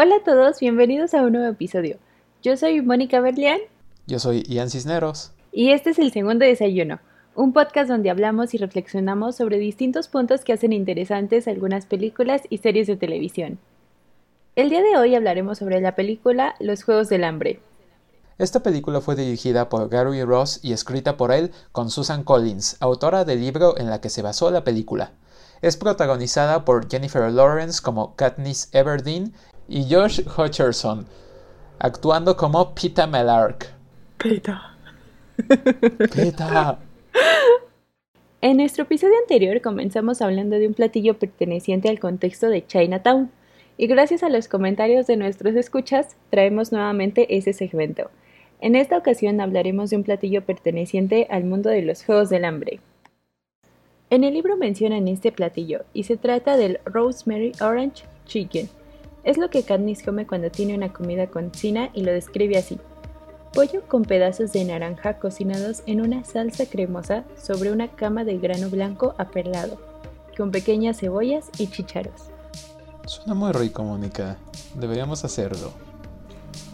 Hola a todos, bienvenidos a un nuevo episodio. Yo soy Mónica Berlián. Yo soy Ian Cisneros. Y este es el segundo desayuno, un podcast donde hablamos y reflexionamos sobre distintos puntos que hacen interesantes algunas películas y series de televisión. El día de hoy hablaremos sobre la película Los Juegos del Hambre. Esta película fue dirigida por Gary Ross y escrita por él con Susan Collins, autora del libro en la que se basó la película. Es protagonizada por Jennifer Lawrence como Katniss Everdeen y Josh Hutcherson, actuando como Pita Melark. Pita. Pita. En nuestro episodio anterior comenzamos hablando de un platillo perteneciente al contexto de Chinatown, y gracias a los comentarios de nuestros escuchas traemos nuevamente ese segmento. En esta ocasión hablaremos de un platillo perteneciente al mundo de los Juegos del Hambre. En el libro mencionan este platillo y se trata del Rosemary Orange Chicken, es lo que Katniss come cuando tiene una comida con cina y lo describe así. Pollo con pedazos de naranja cocinados en una salsa cremosa sobre una cama de grano blanco aperlado, con pequeñas cebollas y chícharos. Suena muy rico, Mónica. Deberíamos hacerlo.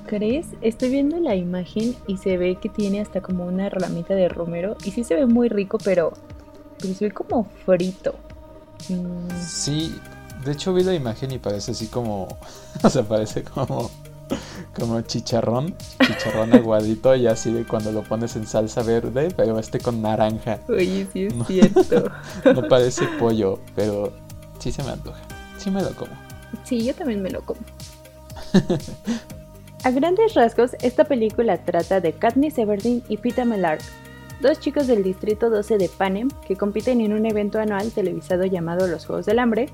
¿Crees? Estoy viendo la imagen y se ve que tiene hasta como una ramita de romero y sí se ve muy rico, pero, pero se ve como frito. Mm. Sí, de hecho vi la imagen y parece así como, o sea, parece como, como chicharrón, chicharrón aguadito y así de cuando lo pones en salsa verde, pero este con naranja. Oye, sí es cierto. no parece pollo, pero sí se me antoja. Sí me lo como. Sí, yo también me lo como. A grandes rasgos, esta película trata de Katniss Everdeen y Peter Mellard, dos chicos del Distrito 12 de Panem que compiten en un evento anual televisado llamado Los Juegos del Hambre,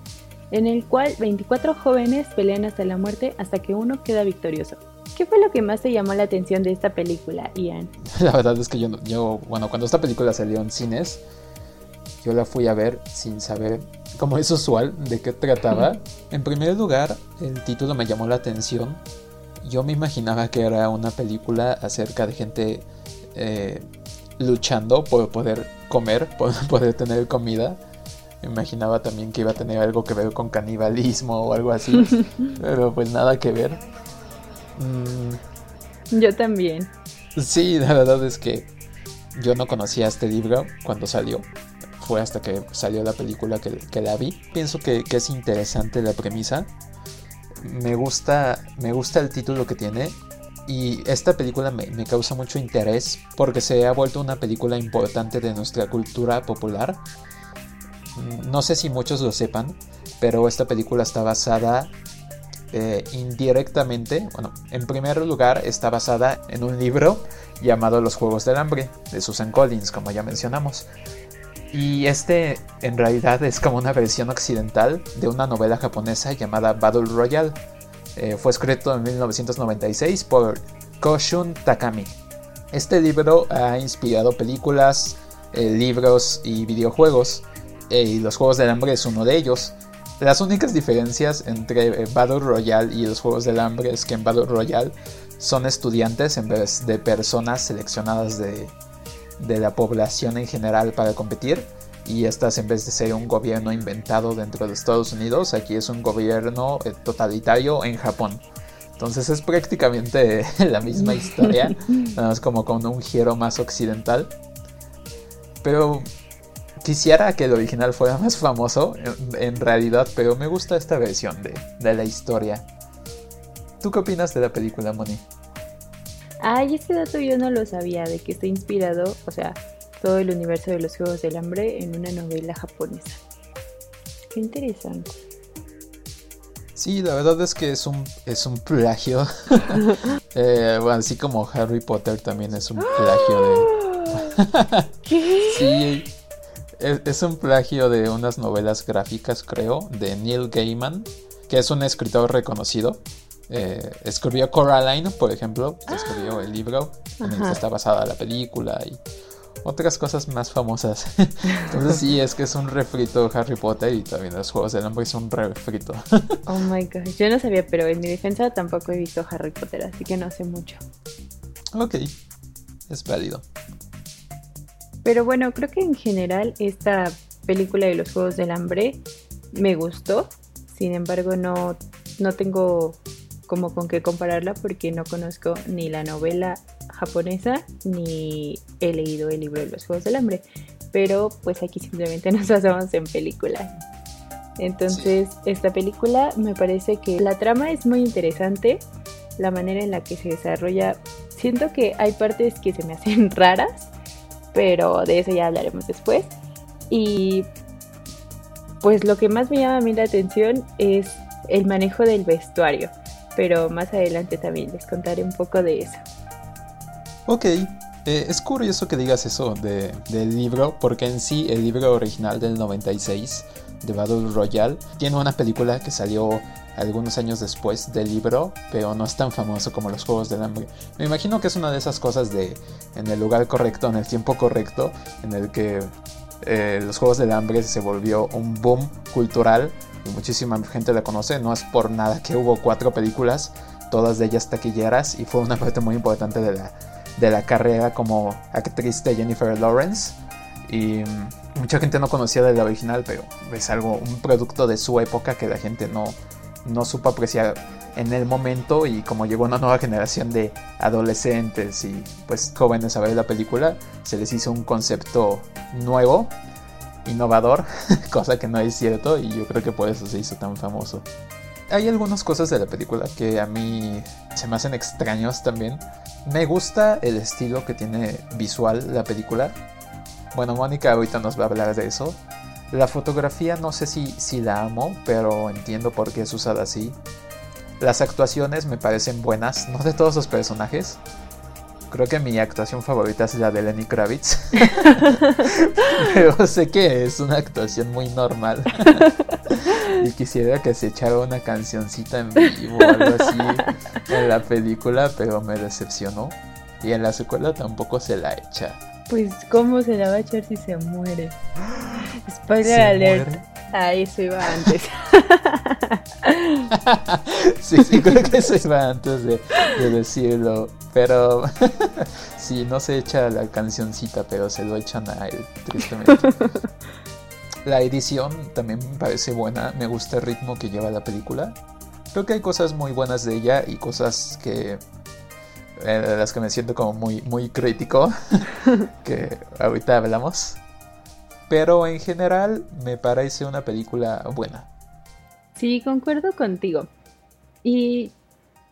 en el cual 24 jóvenes pelean hasta la muerte hasta que uno queda victorioso. ¿Qué fue lo que más te llamó la atención de esta película, Ian? La verdad es que yo, yo, bueno, cuando esta película salió en cines, yo la fui a ver sin saber, como es usual, de qué trataba. En primer lugar, el título me llamó la atención. Yo me imaginaba que era una película acerca de gente eh, luchando por poder comer, por poder tener comida imaginaba también que iba a tener algo que ver con canibalismo o algo así, pero pues nada que ver. Mm. Yo también. Sí, la verdad es que yo no conocía este libro cuando salió. Fue hasta que salió la película que, la vi. Pienso que, es interesante la premisa. Me gusta, me gusta el título que tiene. Y esta película me, me causa mucho interés porque se ha vuelto una película importante de nuestra cultura popular no sé si muchos lo sepan, pero esta película está basada eh, indirectamente, bueno, en primer lugar está basada en un libro llamado Los Juegos del Hambre, de Susan Collins, como ya mencionamos. Y este en realidad es como una versión occidental de una novela japonesa llamada Battle Royale. Eh, fue escrito en 1996 por Koshun Takami. Este libro ha inspirado películas, eh, libros y videojuegos y los Juegos del Hambre es uno de ellos. Las únicas diferencias entre eh, Battle Royale y los Juegos del Hambre es que en Battle Royale son estudiantes en vez de personas seleccionadas de, la población en general para competir. Y estas en vez de ser un gobierno inventado dentro de Estados Unidos, aquí es un gobierno eh, totalitario en Japón. Entonces es prácticamente la misma historia, nada más como con un giro más occidental. Pero Quisiera que el original fuera más famoso, en, realidad, pero me gusta esta versión de, la historia. ¿Tú qué opinas de la película, Moni? Ay, ese dato yo no lo sabía, de que está inspirado, o sea, todo el universo de los Juegos del Hambre en una novela japonesa. Qué interesante. Sí, la verdad es que es un, es un plagio. Eh, bueno, así como Harry Potter también es un plagio de... ¿Qué? Sí, es, un plagio de unas novelas gráficas, creo, de Neil Gaiman, que es un escritor reconocido. Eh, escribió Coraline, por ejemplo, escribió el libro en el que está basada la película y otras cosas más famosas. Entonces sí, es que es un refrito Harry Potter y también los Juegos del Hambre es un refrito. oh my god, yo no sabía, pero en mi defensa tampoco he visto Harry Potter, así que no sé mucho. Ok, es válido. Pero bueno, creo que en general esta película de los Juegos del Hambre me gustó. Sin embargo, no, no tengo como con qué compararla porque no conozco ni la novela japonesa ni he leído el libro de los Juegos del Hambre. Pero pues aquí simplemente nos basamos en películas. Entonces, esta película me parece que la trama es muy interesante, la manera en la que se desarrolla. Siento que hay partes que se me hacen raras, pero de eso ya hablaremos después. Y pues lo que más me llama a mí la atención es el manejo del vestuario, pero más adelante también les contaré un poco de eso. Ok, eh, es curioso que digas eso de, del libro, porque en sí el libro original del 96 de Battle Royale tiene una película que salió algunos años después del libro, pero no es tan famoso como los Juegos del Hambre. Me imagino que es una de esas cosas de en el lugar correcto, en el tiempo correcto, en el que eh, los Juegos del Hambre se volvió un boom cultural y muchísima gente la conoce. No es por nada que hubo cuatro películas, todas de ellas taquilleras, y fue una parte muy importante de la, de la carrera como actriz de Jennifer Lawrence. Y mm, mucha gente no conocía de la original, pero es algo, un producto de su época que la gente no, no supo apreciar en el momento y como llegó una nueva generación de adolescentes y pues jóvenes a ver la película, se les hizo un concepto nuevo, innovador, cosa que no es cierto y yo creo que por eso se hizo tan famoso. Hay algunas cosas de la película que a mí se me hacen extraños también. Me gusta el estilo que tiene visual la película. Bueno, Mónica ahorita nos va a hablar de eso. La fotografía no sé si, si la amo, pero entiendo por qué es usada así. Las actuaciones me parecen buenas, no de todos los personajes. Creo que mi actuación favorita es la de Lenny Kravitz. Pero sé que es una actuación muy normal. y quisiera que se echara una cancioncita en vivo o algo así en la película, pero me decepcionó. Y en la secuela tampoco se la echa. Pues, ¿cómo se la va a echar si se muere? Spoiler alert. Ah, eso iba antes. sí, sí, creo que eso iba antes de, decirlo. Pero sí, no se echa la cancioncita, pero se lo echan a él, tristemente. La edición también me parece buena, me gusta el ritmo que lleva la película. Creo que hay cosas muy buenas de ella y cosas que eh, de las que me siento como muy, muy crítico, que ahorita hablamos. Pero en general me parece una película buena. Sí, concuerdo contigo. ¿Y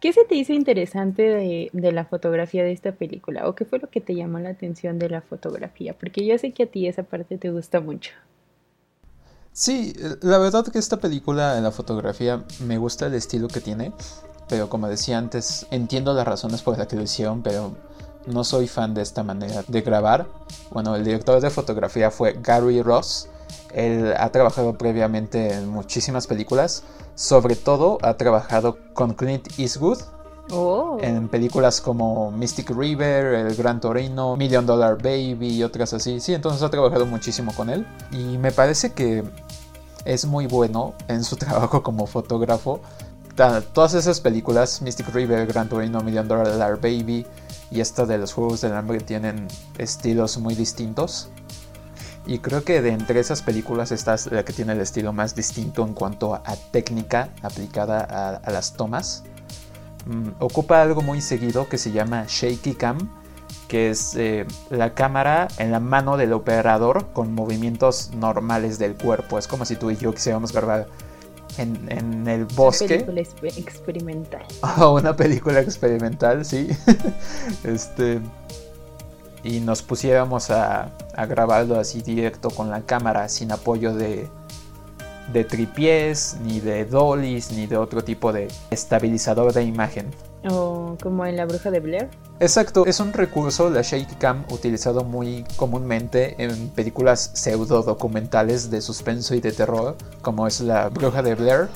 qué se te hizo interesante de, la fotografía de esta película? ¿O qué fue lo que te llamó la atención de la fotografía? Porque yo sé que a ti esa parte te gusta mucho. Sí, la verdad que esta película en la fotografía me gusta el estilo que tiene, pero como decía antes, entiendo las razones por las que lo hicieron, pero no soy fan de esta manera de grabar. Bueno, el director de fotografía fue Gary Ross. Él ha trabajado previamente en muchísimas películas. Sobre todo ha trabajado con Clint Eastwood. Oh. En películas como Mystic River, El Gran Torino, Million Dollar Baby y otras así. Sí, entonces ha trabajado muchísimo con él. Y me parece que es muy bueno en su trabajo como fotógrafo. Todas esas películas, Mystic River, Gran Torino, Million Dollar Baby, y esta de los Juegos del Hambre tienen estilos muy distintos. Y creo que de entre esas películas esta es la que tiene el estilo más distinto en cuanto a, técnica aplicada a, las tomas. Mm, ocupa algo muy seguido que se llama shaky cam, que es eh, la cámara en la mano del operador con movimientos normales del cuerpo. Es como si tú y yo quisiéramos grabar en, el bosque. Una película experimental. Oh, una película experimental, sí. este. Y nos pusiéramos a, a, grabarlo así directo con la cámara, sin apoyo de, de tripiés, ni de dollies, ni de otro tipo de estabilizador de imagen. O como en La Bruja de Blair. Exacto, es un recurso, la Shaky Cam, utilizado muy comúnmente en películas pseudo documentales de suspenso y de terror, como es La Bruja de Blair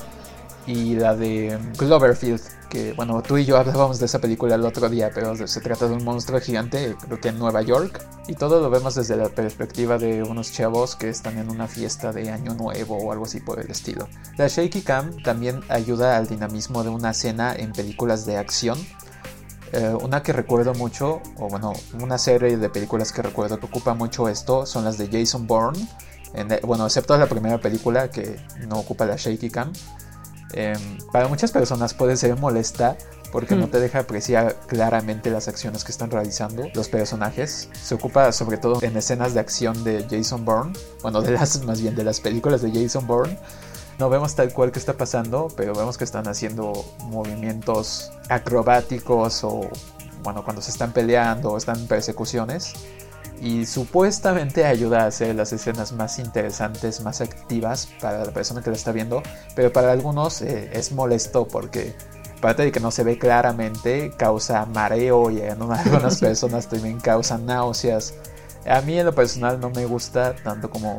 y la de Cloverfield, que bueno, tú y yo hablábamos de esa película el otro día, pero se trata de un monstruo gigante, creo que en Nueva York, y todo lo vemos desde la perspectiva de unos chavos que están en una fiesta de Año Nuevo o algo así por el estilo. La Shaky Cam también ayuda al dinamismo de una escena en películas de acción, eh, una que recuerdo mucho, o bueno, una serie de películas que recuerdo que ocupa mucho esto son las de Jason Bourne. bueno, excepto la primera película que no ocupa la shaky cam. Em, para muchas personas puede ser molesta porque no te deja apreciar claramente las acciones que están realizando los personajes. Se ocupa sobre todo en escenas de acción de Jason Bourne, bueno, de las más bien de las películas de Jason Bourne. No vemos tal cual que está pasando, pero vemos que están haciendo movimientos acrobáticos o bueno, cuando se están peleando o están en persecuciones. Y supuestamente ayuda a hacer las escenas más interesantes, más activas para la persona que la está viendo. Pero para algunos eh, es molesto porque aparte de que no se ve claramente, causa mareo y en algunas personas también causa náuseas. A mí en lo personal no me gusta tanto como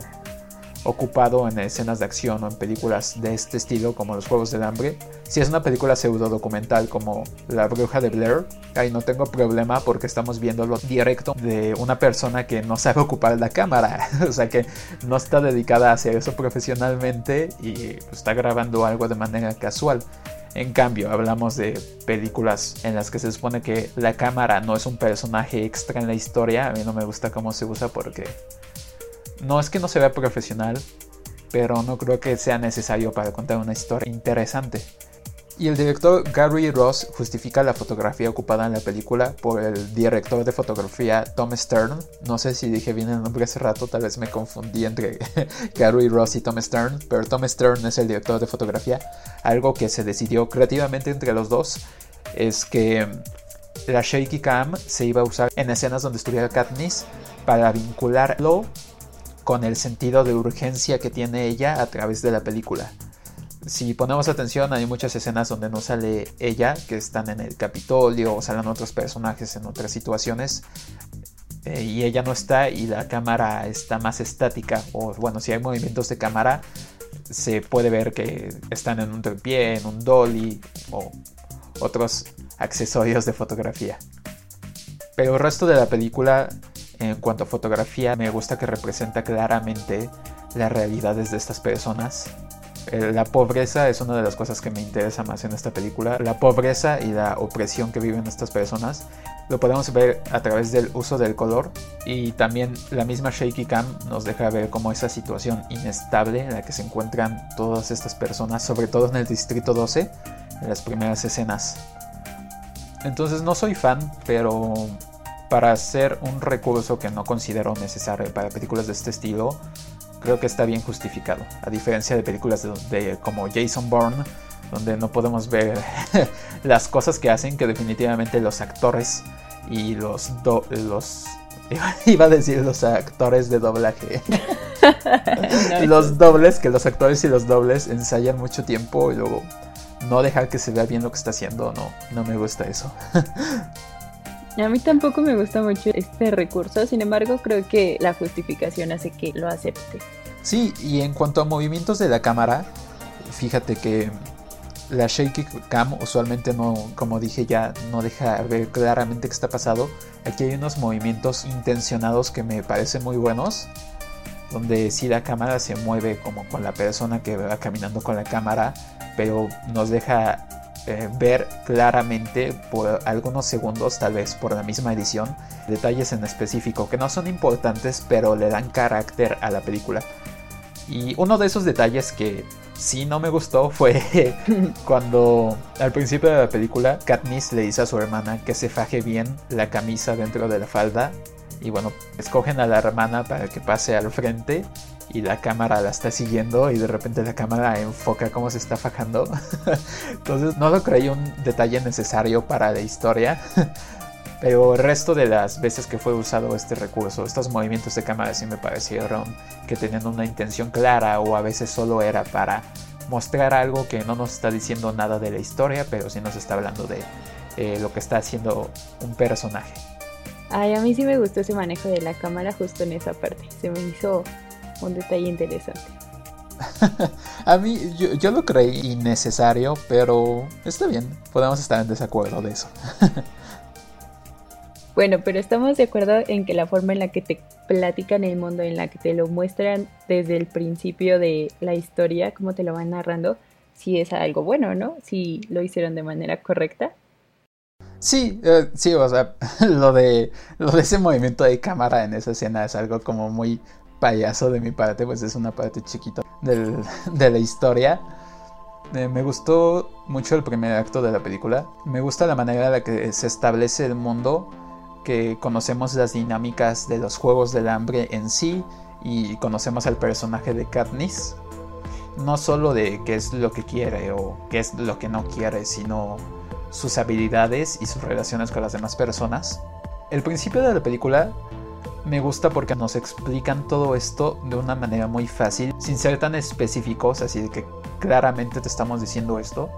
ocupado en escenas de acción o en películas de este estilo como los Juegos del Hambre. Si es una película pseudo documental como La Bruja de Blair, ahí no tengo problema porque estamos viéndolo directo de una persona que no sabe ocupar la cámara, o sea que no está dedicada a hacer eso profesionalmente y está grabando algo de manera casual. En cambio, hablamos de películas en las que se supone que la cámara no es un personaje extra en la historia. A mí no me gusta cómo se usa porque no es que no se vea profesional, pero no creo que sea necesario para contar una historia interesante. Y el director Gary Ross justifica la fotografía ocupada en la película por el director de fotografía Tom Stern. No sé si dije bien el nombre hace rato, tal vez me confundí entre Gary Ross y Tom Stern, pero Tom Stern es el director de fotografía. Algo que se decidió creativamente entre los dos es que la shaky cam se iba a usar en escenas donde estuviera Katniss para vincularlo con el sentido de urgencia que tiene ella a través de la película si ponemos atención, hay muchas escenas donde no sale ella, que están en el Capitolio o salen otros personajes en otras situaciones. Eh, y ella no está y la cámara está más estática. O bueno, si hay movimientos de cámara, se puede ver que están en un pie, en un dolly o otros accesorios de fotografía. Pero el resto de la película, en cuanto a fotografía, me gusta que representa claramente las realidades de estas personas eh, la pobreza es una de las cosas que me interesa más en esta película. La pobreza y la opresión que viven estas personas lo podemos ver a través del uso del color y también la misma shaky cam nos deja ver como esa situación inestable en la que se encuentran todas estas personas, sobre todo en el distrito 12, en las primeras escenas. Entonces no soy fan, pero para hacer un recurso que no considero necesario para películas de este estilo, creo que está bien justificado. A diferencia de películas de, como Jason Bourne, donde no podemos ver las cosas que hacen, que definitivamente los actores y los, los iba a decir los actores de doblaje. los dobles, que los actores y los dobles ensayan mucho tiempo y luego no dejar que se vea bien lo que está haciendo, no, no me gusta eso. A mí tampoco me gusta mucho este recurso, sin embargo creo que la justificación hace que lo acepte. Sí, y en cuanto a movimientos de la cámara, fíjate que la shaky cam usualmente no, como dije ya, no deja ver claramente qué está pasado. Aquí hay unos movimientos intencionados que me parecen muy buenos, donde sí la cámara se mueve como con la persona que va caminando con la cámara, pero nos deja eh, ver claramente por algunos segundos, tal vez por la misma edición, detalles en específico que no son importantes, pero le dan carácter a la película. Y uno de esos detalles que sí no me gustó fue cuando al principio de la película Katniss le dice a su hermana que se faje bien la camisa dentro de la falda y bueno, escogen a la hermana para que pase al frente y la cámara la está siguiendo y de repente la cámara enfoca cómo se está fajando. Entonces no lo creí un detalle necesario para la historia. Pero el resto de las veces que fue usado este recurso, estos movimientos de cámara sí me parecieron que tenían una intención clara o a veces solo era para mostrar algo que no nos está diciendo nada de la historia, pero sí nos está hablando de eh, lo que está haciendo un personaje. Ay, a mí sí me gustó ese manejo de la cámara justo en esa parte. Se me hizo un detalle interesante. a mí, yo, lo creí innecesario, pero está bien, podemos estar en desacuerdo de eso. bueno, pero estamos de acuerdo en que la forma en la que te platican el mundo, en la que te lo muestran desde el principio de la historia, cómo te lo van narrando, si es algo bueno, ¿no? Si lo hicieron de manera correcta. Sí, eh, sí, o sea, lo de, lo de ese movimiento de cámara en esa escena es algo como muy payaso de mi parte, pues es una parte chiquita de la historia. Eh, me gustó mucho el primer acto de la película. Me gusta la manera en la que se establece el mundo, que conocemos las dinámicas de los Juegos del Hambre en sí y conocemos al personaje de Katniss. No solo de qué es lo que quiere o qué es lo que no quiere, sino sus habilidades y sus relaciones con las demás personas. El principio de la película me gusta porque nos explican todo esto de una manera muy fácil, sin ser tan específicos, así de que claramente te estamos diciendo esto.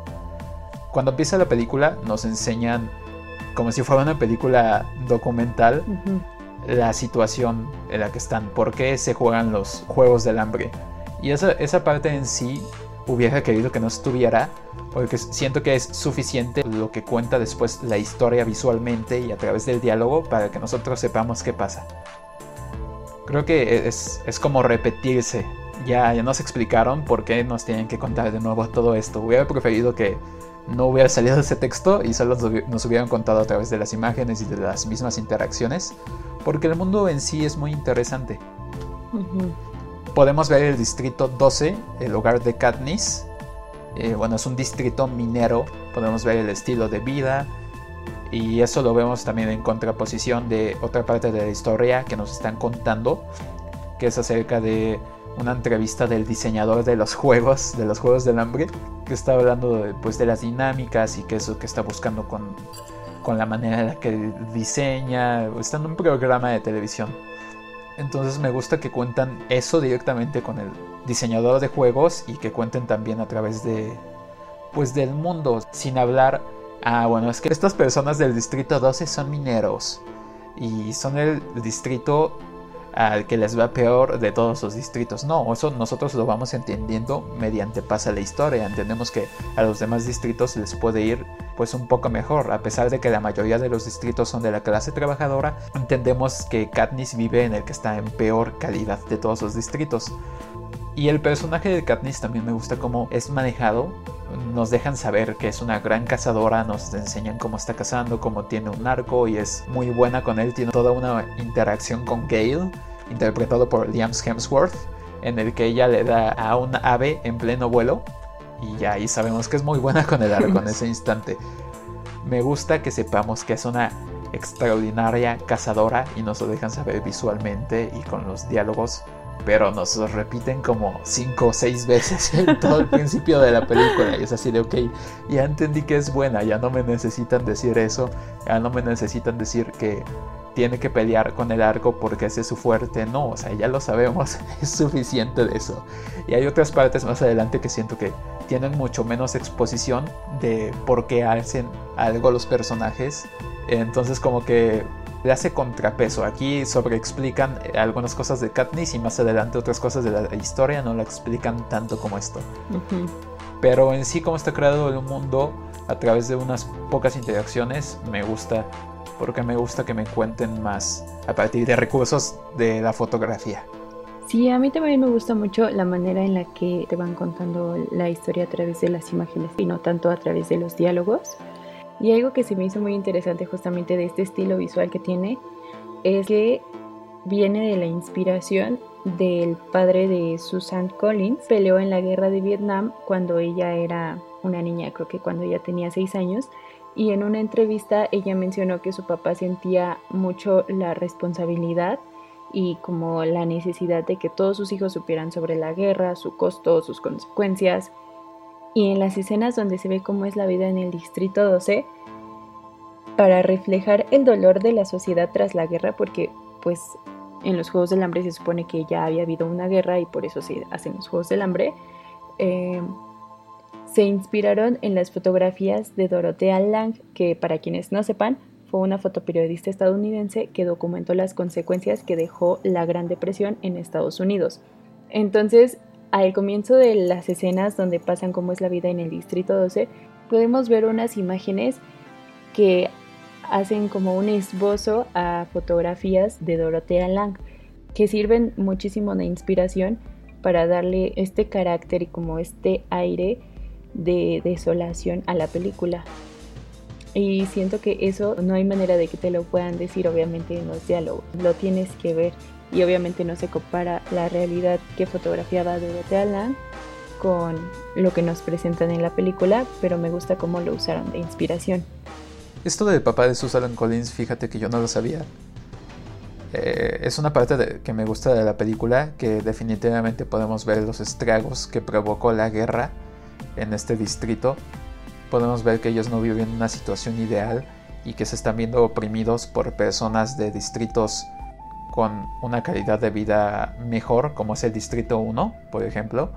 Cuando empieza la película nos enseñan, como si fuera una película documental, la situación en la que están, por qué se juegan los Juegos del Hambre. Y esa, esa parte en sí hubiera querido que no estuviera, porque siento que es suficiente lo que cuenta después la historia visualmente y a través del diálogo para que nosotros sepamos qué pasa. Creo que es, es como repetirse. Ya, ya nos explicaron por qué nos tienen que contar de nuevo todo esto. Hubiera preferido que no hubiera salido ese texto y solo nos hubieran contado a través de las imágenes y de las mismas interacciones, porque el mundo en sí es muy interesante. Podemos ver el distrito 12, el hogar de Katniss. Eh, bueno, es un distrito minero. Podemos ver el estilo de vida, y eso lo vemos también en contraposición de otra parte de la historia que nos están contando, que es acerca de una entrevista del diseñador de los juegos, de los juegos del hambre, que está hablando de, pues, de las dinámicas y que es lo que está buscando con, con la manera en la que diseña. Está en un programa de televisión. Entonces me gusta que cuentan eso directamente con el diseñador de juegos y que cuenten también a través de pues del mundo sin hablar Ah, bueno, es que estas personas del distrito 12 son mineros y son el distrito al que les va peor de todos los distritos. No, eso nosotros lo vamos entendiendo mediante pasa la historia. Entendemos que a los demás distritos les puede ir pues un poco mejor, a pesar de que la mayoría de los distritos son de la clase trabajadora. Entendemos que Katniss vive en el que está en peor calidad de todos los distritos. Y el personaje de Katniss también me gusta cómo es manejado. Nos dejan saber que es una gran cazadora, nos enseñan cómo está cazando, cómo tiene un arco y es muy buena con él. Tiene toda una interacción con Gale, interpretado por Liam Hemsworth, en el que ella le da a un ave en pleno vuelo. Y ya ahí sabemos que es muy buena con el arco en ese instante. Me gusta que sepamos que es una extraordinaria cazadora y nos lo dejan saber visualmente y con los diálogos pero nos repiten como cinco o seis veces en todo el principio de la película. Y es así de, ok, ya entendí que es buena, ya no me necesitan decir eso, ya no me necesitan decir que tiene que pelear con el arco porque ese es su fuerte. No, o sea, ya lo sabemos, es suficiente de eso. Y hay otras partes más adelante que siento que tienen mucho menos exposición de por qué hacen algo los personajes. Entonces como que le hace contrapeso. Aquí sobreexplican algunas cosas de Katniss y más adelante otras cosas de la historia no la explican tanto como esto. Pero en sí como está creado el mundo a través de unas pocas interacciones me gusta porque me gusta que me cuenten más a partir de recursos de la fotografía. Sí, a mí también me gusta mucho la manera en la que te van contando la historia a través de las imágenes y no tanto a través de los diálogos. Y algo que se me hizo muy interesante justamente de este estilo visual que tiene es que viene de la inspiración del padre de Susan Collins. Peleó en la guerra de Vietnam cuando ella era una niña, creo que cuando ella tenía seis años. Y en una entrevista ella mencionó que su papá sentía mucho la responsabilidad y como la necesidad de que todos sus hijos supieran sobre la guerra, su costo, sus consecuencias, y en las escenas donde se ve cómo es la vida en el Distrito 12 para reflejar el dolor de la sociedad tras la guerra porque pues en los Juegos del Hambre se supone que ya había habido una guerra y por eso se hacen los Juegos del Hambre. Eh, se inspiraron en las fotografías de Dorothea Lang, que para quienes no sepan, fue una fotoperiodista estadounidense que documentó las consecuencias que dejó la Gran Depresión en Estados Unidos. Entonces, al comienzo de las escenas donde pasan cómo es la vida en el Distrito 12, podemos ver unas imágenes que hacen como un esbozo a fotografías de Dorothea Lang, que sirven muchísimo de inspiración para darle este carácter y como este aire de desolación a la película. Y siento que eso no hay manera de que te lo puedan decir obviamente en los diálogos, lo tienes que ver y obviamente no se compara la realidad que fotografiaba Dorothea Land con lo que nos presentan en la película, pero me gusta cómo lo usaron de inspiración. Esto del papá de Susan Collins, fíjate que yo no lo sabía. Eh, es una parte que me gusta de la película, que definitivamente podemos ver los estragos que provocó la guerra en este distrito. Podemos ver que ellos no viven una situación ideal y que se están viendo oprimidos por personas de distritos con una calidad de vida mejor, como es el Distrito 1, por ejemplo.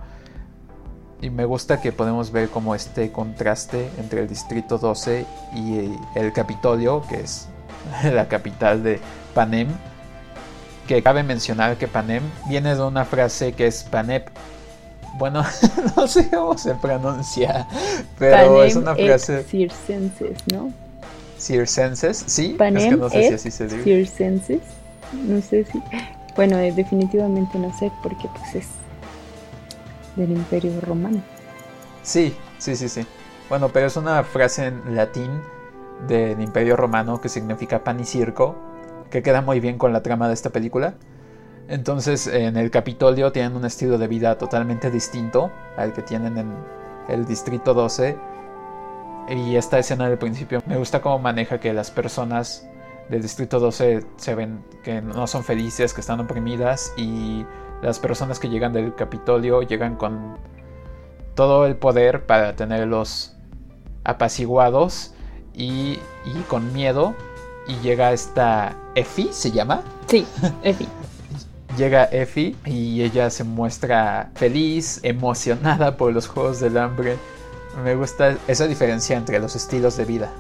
Y me gusta que podemos ver como este contraste entre el Distrito 12 y el Capitolio, que es la capital de Panem. Que cabe mencionar que Panem viene de una frase que es Panep. Bueno, no sé cómo se pronuncia, pero es una frase. circenses, ¿no? Circenses, sí. Panem es que no sé si así se dice. Circenses no sé si, bueno, eh, definitivamente no sé, porque pues es del Imperio Romano. Sí, sí, sí, sí. Bueno, pero es una frase en latín del Imperio Romano que significa pan y circo, que queda muy bien con la trama de esta película. Entonces, en el Capitolio tienen un estilo de vida totalmente distinto al que tienen en el Distrito 12. Y esta escena del principio me gusta cómo maneja que las personas del Distrito 12 se ven que no son felices, que están oprimidas y las personas que llegan del Capitolio llegan con todo el poder para tenerlos apaciguados y, y con miedo y llega esta Effie, ¿se llama? Sí, Effie. llega Effie y ella se muestra feliz, emocionada por los Juegos del Hambre. Me gusta esa diferencia entre los estilos de vida.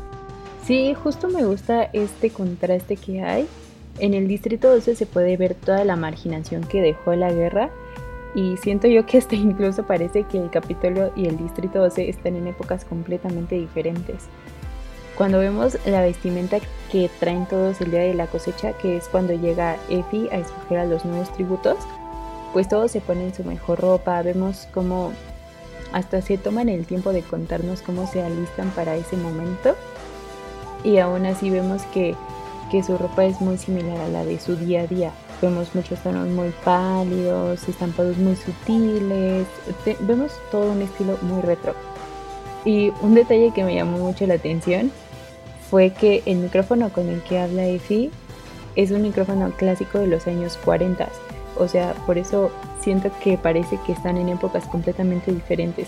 Sí, justo me gusta este contraste que hay. En el Distrito 12 se puede ver toda la marginación que dejó la guerra y siento yo que este incluso parece que el Capitolio y el Distrito 12 están en épocas completamente diferentes. Cuando vemos la vestimenta que traen todos el día de la cosecha, que es cuando llega Effie a escoger a los nuevos tributos, pues todos se ponen su mejor ropa, vemos cómo hasta se toman el tiempo de contarnos cómo se alistan para ese momento y aún así vemos que, su ropa es muy similar a la de su día a día. Vemos muchos tonos muy pálidos, estampados muy sutiles, vemos todo un estilo muy retro. Y un detalle que me llamó mucho la atención fue que el micrófono con el que habla Effie es un micrófono clásico de los años 40. O sea, por eso siento que parece que están en épocas completamente diferentes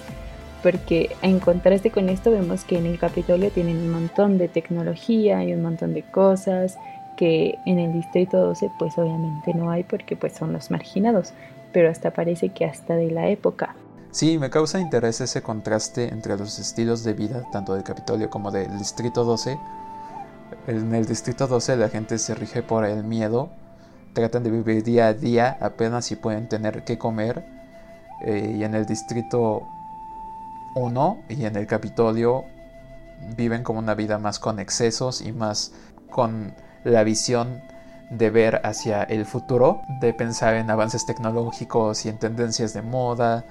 porque en contraste con esto vemos que en el Capitolio tienen un montón de tecnología y un montón de cosas que en el Distrito 12 pues obviamente no hay porque pues son los marginados, pero hasta parece que hasta de la época. Sí, me causa interés ese contraste entre los estilos de vida tanto del Capitolio como del Distrito 12. En el Distrito 12 la gente se rige por el miedo, tratan de vivir día a día apenas si pueden tener que comer eh, y en el Distrito uno y en el Capitolio viven como una vida más con excesos y más con la visión de ver hacia el futuro, de pensar en avances tecnológicos y en tendencias de moda,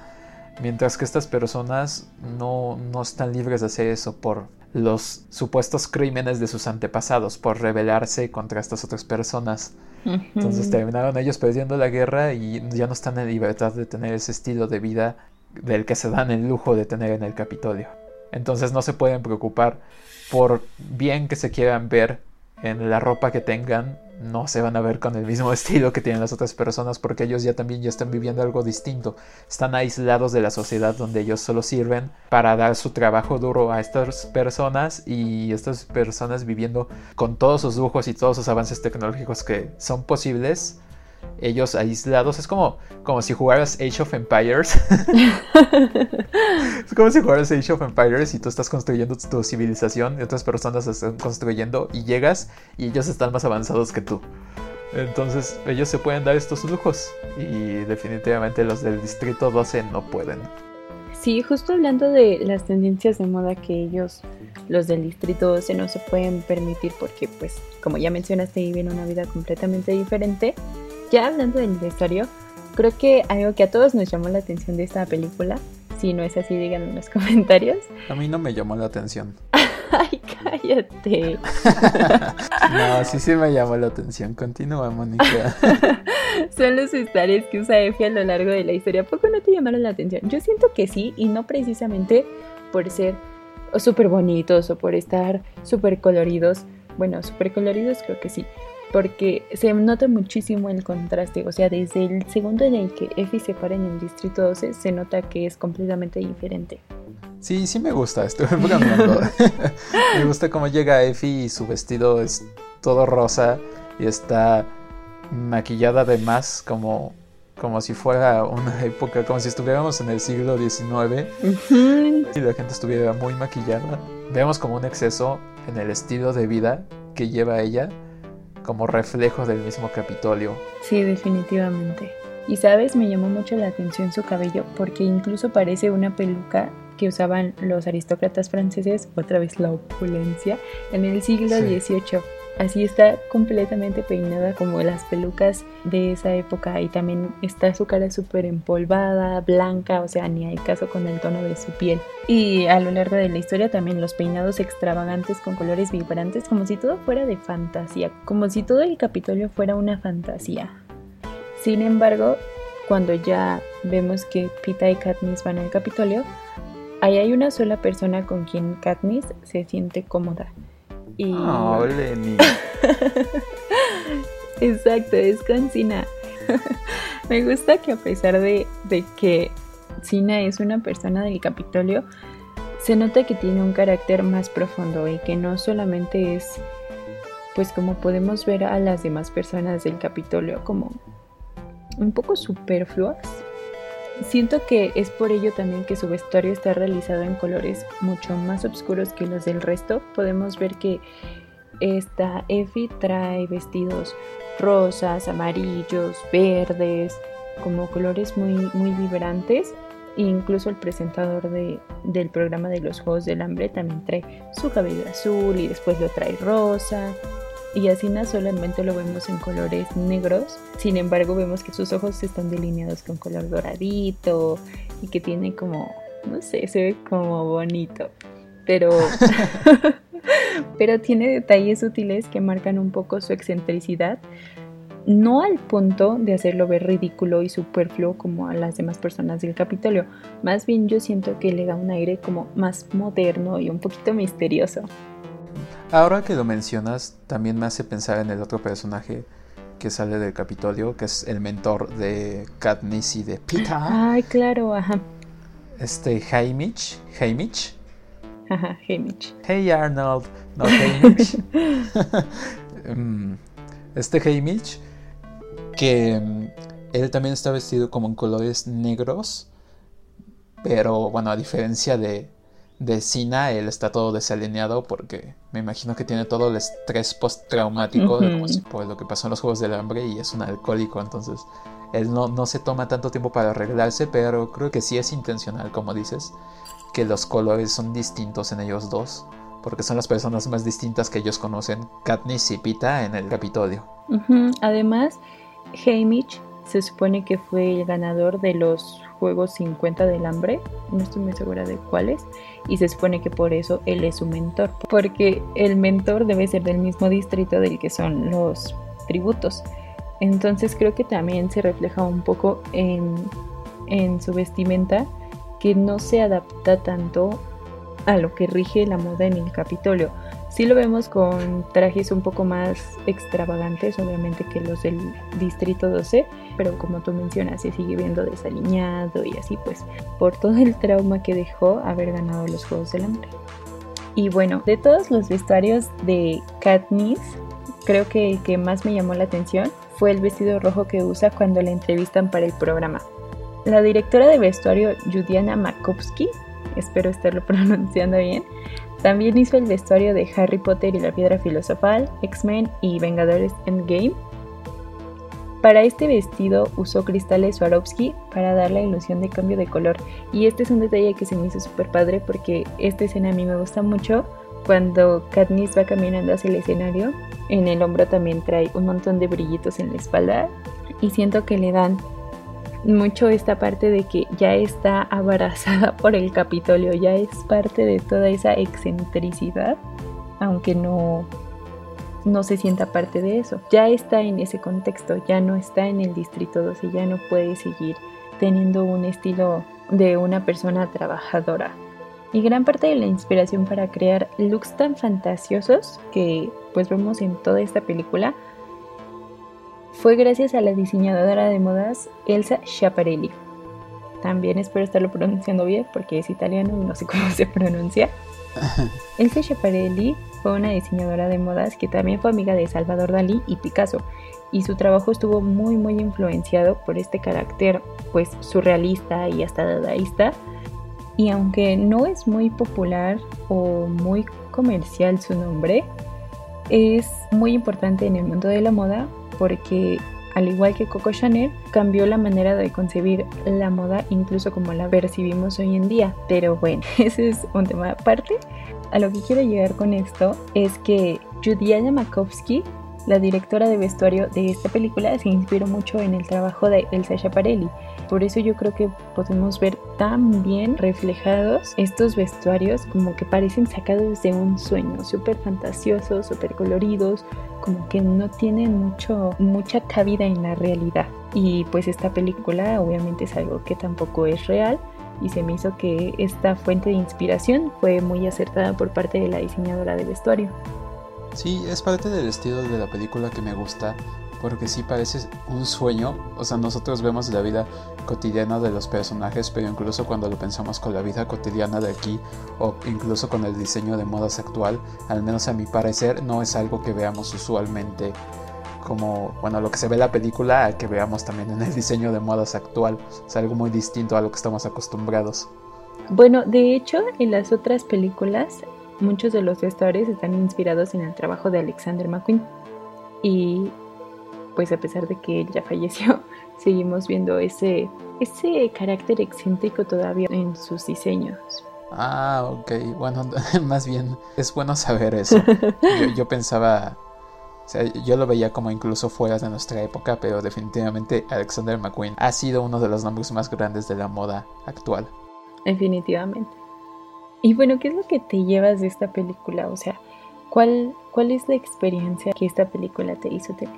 mientras que estas personas no, no están libres de hacer eso por los supuestos crímenes de sus antepasados, por rebelarse contra estas otras personas. Entonces terminaron ellos perdiendo la guerra y ya no están en libertad de tener ese estilo de vida del que se dan el lujo de tener en el Capitolio. Entonces no se pueden preocupar por bien que se quieran ver en la ropa que tengan, no se van a ver con el mismo estilo que tienen las otras personas porque ellos ya también ya están viviendo algo distinto. Están aislados de la sociedad donde ellos solo sirven para dar su trabajo duro a estas personas y estas personas viviendo con todos sus lujos y todos sus avances tecnológicos que son posibles ellos aislados. Es como, como si jugaras Age of Empires. es como si jugaras Age of Empires y tú estás construyendo tu civilización y otras personas están construyendo y llegas y ellos están más avanzados que tú. Entonces ellos se pueden dar estos lujos y definitivamente los del Distrito 12 no pueden. Sí, justo hablando de las tendencias de moda que ellos, los del Distrito 12, no se pueden permitir porque, pues, como ya mencionaste, viven una vida completamente diferente. Ya hablando del vestuario, creo que algo que a todos nos llamó la atención de esta película, si no es así, díganlo en los comentarios. A mí no me llamó la atención. Ay, Cállate. no, sí, sí me llamó la atención. Continúa, Mónica. Son los vestuarios que usa Effie a lo largo de la historia. ¿Por qué no te llamaron la atención? Yo siento que sí, y no precisamente por ser súper bonitos o por estar súper coloridos. Bueno, súper coloridos creo que sí. Porque se nota muchísimo el contraste. O sea, desde el segundo en el que Effie se para en el distrito 12, se nota que es completamente diferente. Sí, sí me gusta, estoy bromeando. me gusta cómo llega Effie y su vestido es todo rosa y está maquillada además como, como si fuera una época, como si estuviéramos en el siglo XIX y la gente estuviera muy maquillada. Vemos como un exceso en el estilo de vida que lleva ella como reflejo del mismo Capitolio. Sí, definitivamente. Y sabes, me llamó mucho la atención su cabello porque incluso parece una peluca que usaban los aristócratas franceses, otra vez la opulencia, en el siglo XVIII. Así está completamente peinada como las pelucas de esa época y también está su cara súper empolvada, blanca, o sea, ni hay caso con el tono de su piel. Y a lo largo de la historia también los peinados extravagantes con colores vibrantes, como si todo fuera de fantasía, como si todo el Capitolio fuera una fantasía. Sin embargo, cuando ya vemos que Pita y Katniss van al Capitolio, Ahí hay una sola persona con quien Katniss se siente cómoda. Y... Oh, Lenny. Exacto, es con Sina. Me gusta que a pesar de, de que Sina es una persona del Capitolio, se nota que tiene un carácter más profundo y que no solamente es, pues como podemos ver a las demás personas del Capitolio, como un poco superfluas, Siento que es por ello también que su vestuario está realizado en colores mucho más oscuros que los del resto. Podemos ver que esta Effie trae vestidos rosas, amarillos, verdes, como colores muy, muy vibrantes. E incluso el presentador del programa de los Juegos del Hambre también trae su cabello azul y después lo trae rosa y Asina solamente lo vemos en colores negros. Sin embargo, vemos que sus ojos están delineados con color doradito y que tiene como, no sé, se ve como bonito. Pero, pero tiene detalles sutiles que marcan un poco su excentricidad. No al punto de hacerlo ver ridículo y superfluo como a las demás personas del Capitolio. Más bien yo siento que le da un aire como más moderno y un poquito misterioso. Ahora que lo mencionas, también me hace pensar en el otro personaje que sale del Capitolio, que es el mentor de Katniss y de Pita. Ay, claro, ajá. Este Haymitch, Haymitch. Ajá, Haymitch. Hey Arnold, no Haymitch. Mm, este Haymitch, que mm, él también está vestido como en colores negros, pero bueno, a diferencia de de Sina, él está todo desalineado porque me imagino que tiene todo el estrés postraumático por lo que pasó en los Juegos del Hambre y es un alcohólico, entonces él no, no se toma tanto tiempo para arreglarse, pero creo que sí es intencional, como dices, que los colores son distintos en ellos dos, porque son las personas más distintas que ellos conocen, Katniss y Pita en el Capitolio. Además, Haymitch se supone que fue el ganador de los Juegos 50 del Hambre, no estoy muy segura de cuáles, y se supone que por eso él es su mentor, porque el mentor debe ser del mismo distrito del que son los tributos. Entonces creo que también se refleja un poco en, en su vestimenta que no se adapta tanto a lo que rige la moda en el Capitolio. Sí lo vemos con trajes un poco más extravagantes, obviamente, que los del Distrito 12, pero como tú mencionas, se sigue viendo desaliñado y así, pues, por todo el trauma que dejó haber ganado los Juegos del Hambre. Y bueno, de todos los vestuarios de Katniss, creo que el que más me llamó la atención fue el vestido rojo que usa cuando la entrevistan para el programa. La directora de vestuario, Judiana Markovsky, espero estarlo pronunciando bien, también hizo el vestuario de Harry Potter y la Piedra Filosofal, X-Men y Vengadores Endgame. Para este vestido usó cristales Swarovski para dar la ilusión de cambio de color. Y este es un detalle que se me hizo súper padre porque esta escena a mí me gusta mucho. Cuando Katniss va caminando hacia el escenario, en el hombro también trae un montón de brillitos en la espalda. Y siento que le dan mucho esta parte de que ya está abrazada por el Capitolio, ya es parte de toda esa excentricidad aunque no, no se sienta parte de eso. Ya está en ese contexto, ya no está en el Distrito 12, ya no puede seguir teniendo un estilo de una persona trabajadora. Y gran parte de la inspiración para crear looks tan fantasiosos que pues vemos en toda esta película fue gracias a la diseñadora de modas Elsa Schiaparelli. También espero estarlo pronunciando bien porque es italiano y no sé cómo se pronuncia. Elsa Schiaparelli fue una diseñadora de modas que también fue amiga de Salvador Dalí y Picasso y su trabajo estuvo muy muy influenciado por este carácter pues surrealista y hasta dadaísta y aunque no es muy popular o muy comercial su nombre, es muy importante en el mundo de la moda porque al igual que Coco Chanel, cambió la manera de concebir la moda incluso como la percibimos hoy en día. Pero bueno, ese es un tema aparte. A lo que quiero llegar con esto es que Judiana Makovsky la directora de vestuario de esta película se inspiró mucho en el trabajo de Elsa Schiaparelli. Por eso yo creo que podemos ver tan bien reflejados estos vestuarios como que parecen sacados de un sueño, súper fantasiosos, súper coloridos, como que no tienen mucho, mucha cabida en la realidad. Y pues esta película obviamente es algo que tampoco es real y se me hizo que esta fuente de inspiración fue muy acertada por parte de la diseñadora de vestuario. Sí, es parte del estilo de la película que me gusta, porque sí parece un sueño, o sea, nosotros vemos la vida cotidiana de los personajes, pero incluso cuando lo pensamos con la vida cotidiana de aquí, o incluso con el diseño de modas actual, al menos a mi parecer, no es algo que veamos usualmente como, bueno, lo que se ve en la película, que veamos también en el diseño de modas actual, es algo muy distinto a lo que estamos acostumbrados. Bueno, de hecho, en las otras películas Muchos de los vestuarios están inspirados en el trabajo de Alexander McQueen y pues a pesar de que él ya falleció, seguimos viendo ese, ese carácter excéntrico todavía en sus diseños. Ah, ok, bueno, más bien es bueno saber eso. Yo, pensaba, o sea, yo lo veía como incluso fuera de nuestra época, pero definitivamente Alexander McQueen ha sido uno de los nombres más grandes de la moda actual. Definitivamente. Y bueno, ¿qué es lo que te llevas de esta película? O sea, ¿cuál, cuál es la experiencia que esta película te hizo tener?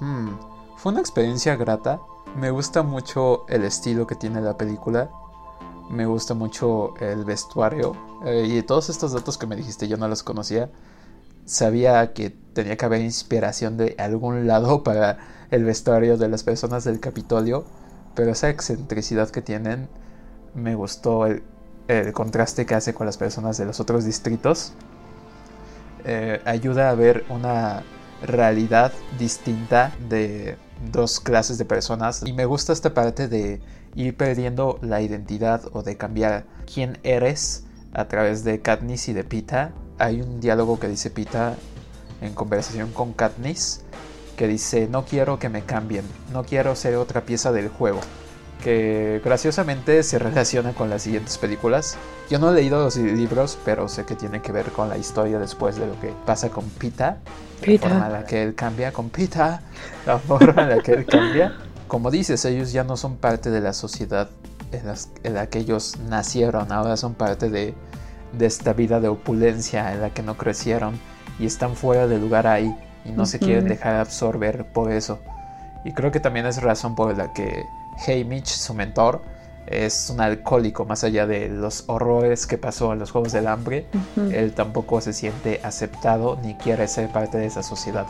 Hmm, fue una experiencia grata. Me gusta mucho el estilo que tiene la película. Me gusta mucho el vestuario. Eh, y todos estos datos que me dijiste yo no los conocía. Sabía que tenía que haber inspiración de algún lado para el vestuario de las personas del Capitolio. Pero esa excentricidad que tienen me gustó. El, el contraste que hace con las personas de los otros distritos, eh, ayuda a ver una realidad distinta de dos clases de personas. Y me gusta esta parte de ir perdiendo la identidad o de cambiar quién eres a través de Katniss y de Pita. Hay un diálogo que dice Pita en conversación con Katniss que dice no quiero que me cambien, no quiero ser otra pieza del juego que graciosamente se relaciona con las siguientes películas. Yo no he leído los libros, pero sé que tiene que ver con la historia después de lo que pasa con Pita. La forma en la que él cambia con Pita. La forma en la que él cambia. Como dices, ellos ya no son parte de la sociedad en, la que ellos nacieron. Ahora son parte de, de, esta vida de opulencia en la que no crecieron. Y están fuera de lugar ahí. Y no se quieren dejar absorber por eso. Y creo que también es razón por la que Haymitch, su mentor, es un alcohólico, más allá de los horrores que pasó en los Juegos del Hambre, él tampoco se siente aceptado ni quiere ser parte de esa sociedad.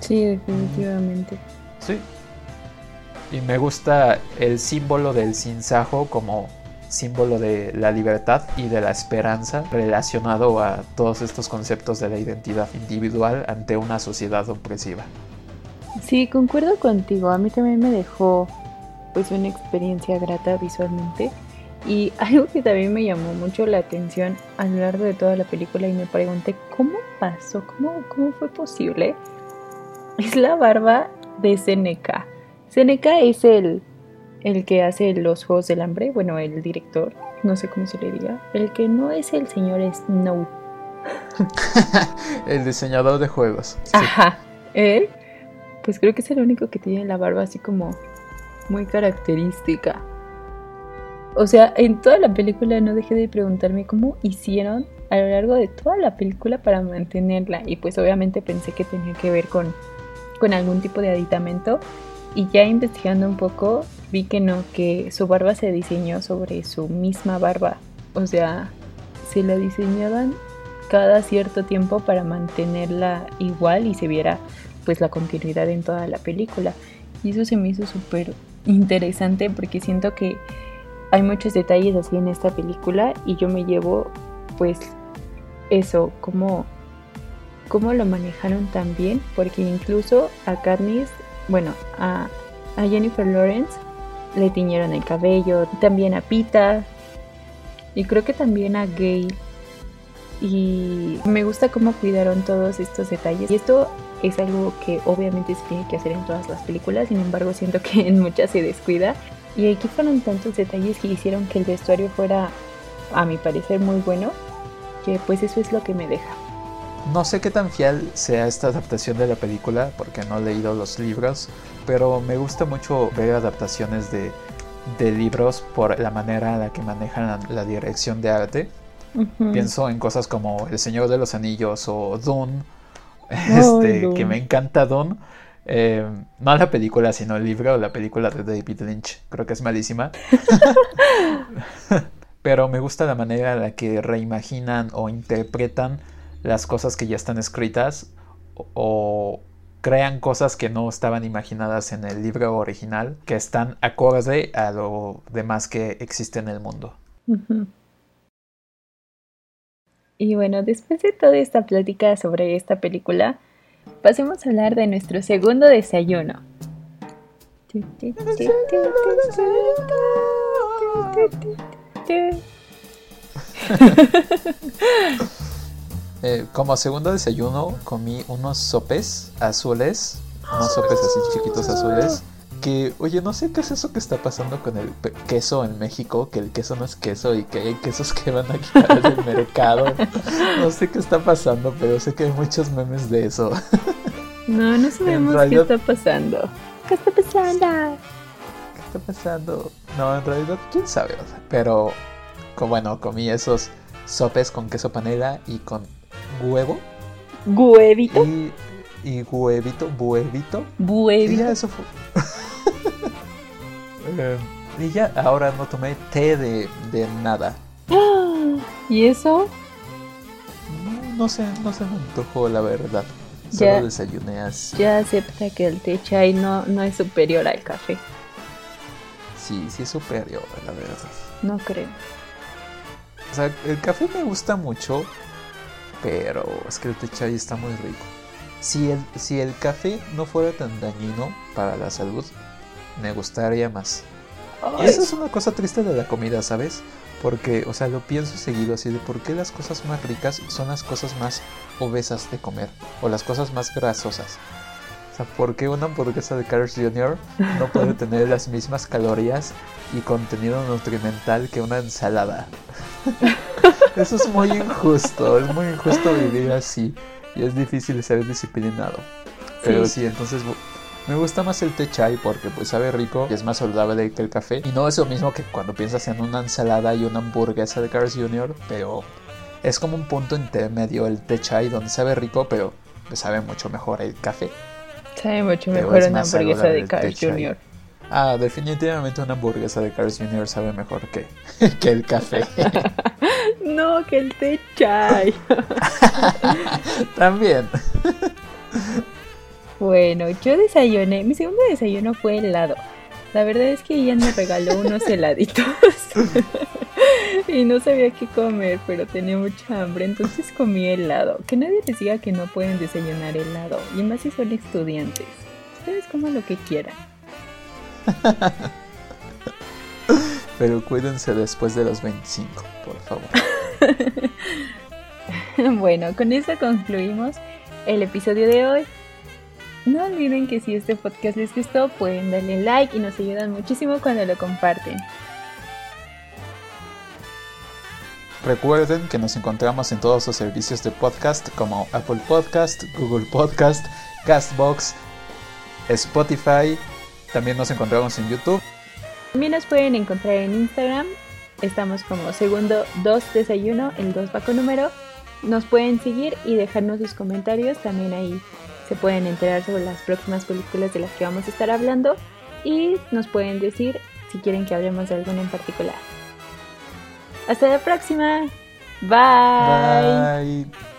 Sí, definitivamente. Sí. Y me gusta el símbolo del sinsajo como símbolo de la libertad y de la esperanza relacionado a todos estos conceptos de la identidad individual ante una sociedad opresiva. Sí, concuerdo contigo. A mí también me dejó pues una experiencia grata visualmente. Y algo que también me llamó mucho la atención a lo largo de toda la película y me pregunté cómo pasó, cómo, cómo fue posible, es la barba de Seneca. Seneca es el, el que hace los Juegos del Hambre, bueno, el director, no sé cómo se le diga, el que no es el señor Snow. el diseñador de juegos. Ajá, él, pues creo que es el único que tiene la barba así como muy característica. O sea, en toda la película no dejé de preguntarme cómo hicieron a lo largo de toda la película para mantenerla y pues obviamente pensé que tenía que ver con, con algún tipo de aditamento y ya investigando un poco vi que no, que su barba se diseñó sobre su misma barba, o sea, se la diseñaban cada cierto tiempo para mantenerla igual y se viera pues la continuidad en toda la película. Y eso se me hizo súper interesante porque siento que hay muchos detalles así en esta película y yo me llevo pues eso, cómo, cómo lo manejaron tan bien, porque incluso a Katniss, bueno, a, a Jennifer Lawrence le tiñeron el cabello, también a Pita y creo que también a Gay y me gusta cómo cuidaron todos estos detalles. Y esto es algo que obviamente se tiene que hacer en todas las películas, sin embargo siento que en muchas se descuida. Y aquí fueron tantos detalles que hicieron que el vestuario fuera, a mi parecer, muy bueno, que pues eso es lo que me deja. No sé qué tan fiel sea esta adaptación de la película, porque no he leído los libros, pero me gusta mucho ver adaptaciones de, de libros por la manera en la que manejan la dirección de arte Pienso en cosas como El Señor de los Anillos o Dune, este, que me encanta Dune. Eh, no la película, sino el libro, la película de David Lynch. Creo que es malísima. Pero me gusta la manera en la que reimaginan o interpretan las cosas que ya están escritas o, crean cosas que no estaban imaginadas en el libro original, que están acorde a lo demás que existe en el mundo. Y bueno, después de toda esta plática sobre esta película, pasemos a hablar de nuestro segundo desayuno. Eh, como segundo desayuno comí unos sopes azules, unos sopes así chiquitos azules que, oye, no sé qué es eso que está pasando con el queso en México, que el queso no es queso y que hay quesos que van a quitar del mercado. No sé qué está pasando, pero sé que hay muchos memes de eso. No, no sabemos qué está pasando. ¿Qué está pasando? ¿Qué está pasando? No, en realidad, quién sabe. Pero, bueno, comí esos sopes con queso panela y con huevo. ¿Huevito? Y, y huevito, huevito. Huevito. Y ya eso fue. Eh, y ya ahora no tomé té de, nada. ¿Y eso? No, sé, no se me antojó la verdad. Solo desayuné así. Ya acepta que el té chai no, no es superior al café. Sí, sí es superior, la verdad. No creo. O sea, el café me gusta mucho, pero es que el té chai está muy rico. Si el, si el café no fuera tan dañino para la salud, me gustaría más. Y esa es una cosa triste de la comida, ¿sabes? Porque, o sea, lo pienso seguido así de por qué las cosas más ricas son las cosas más obesas de comer o las cosas más grasosas. O sea, ¿por qué una hamburguesa de Carl's Jr. no puede tener las mismas calorías y contenido nutrimental que una ensalada? Eso es muy injusto, es muy injusto vivir así y es difícil ser disciplinado. Pero sí entonces me gusta más el té chai porque pues sabe rico y es más saludable que el café. Y no es lo mismo que cuando piensas en una ensalada y una hamburguesa de Carl's Jr., pero es como un punto intermedio el té chai donde sabe rico, pero sabe mucho mejor el café. Sabe mucho mejor una hamburguesa de Carl's Jr. Ah, definitivamente una hamburguesa de Carl's Jr. sabe mejor que, que el café. no, que el té chai. También. Bueno, yo desayuné, mi segundo desayuno fue helado. La verdad es que ella me regaló unos heladitos y no sabía qué comer, pero tenía mucha hambre, entonces comí helado. Que nadie les diga que no pueden desayunar helado, y más si son estudiantes. Ustedes coman lo que quieran. pero cuídense después de los 25, por favor. bueno, con eso concluimos el episodio de hoy. No olviden que si este podcast les gustó pueden darle like y nos ayudan muchísimo cuando lo comparten. Recuerden que nos encontramos en todos los servicios de podcast como Apple Podcast, Google Podcast, Castbox, Spotify. También nos encontramos en YouTube. También nos pueden encontrar en Instagram Estamos como segundo 2 desayuno, el 2 va con número. Nos pueden seguir y dejarnos sus comentarios. También ahí se pueden enterar sobre las próximas películas de las que vamos a estar hablando. Y nos pueden decir si quieren que hablemos de alguna en particular. Hasta la próxima. Bye. Bye.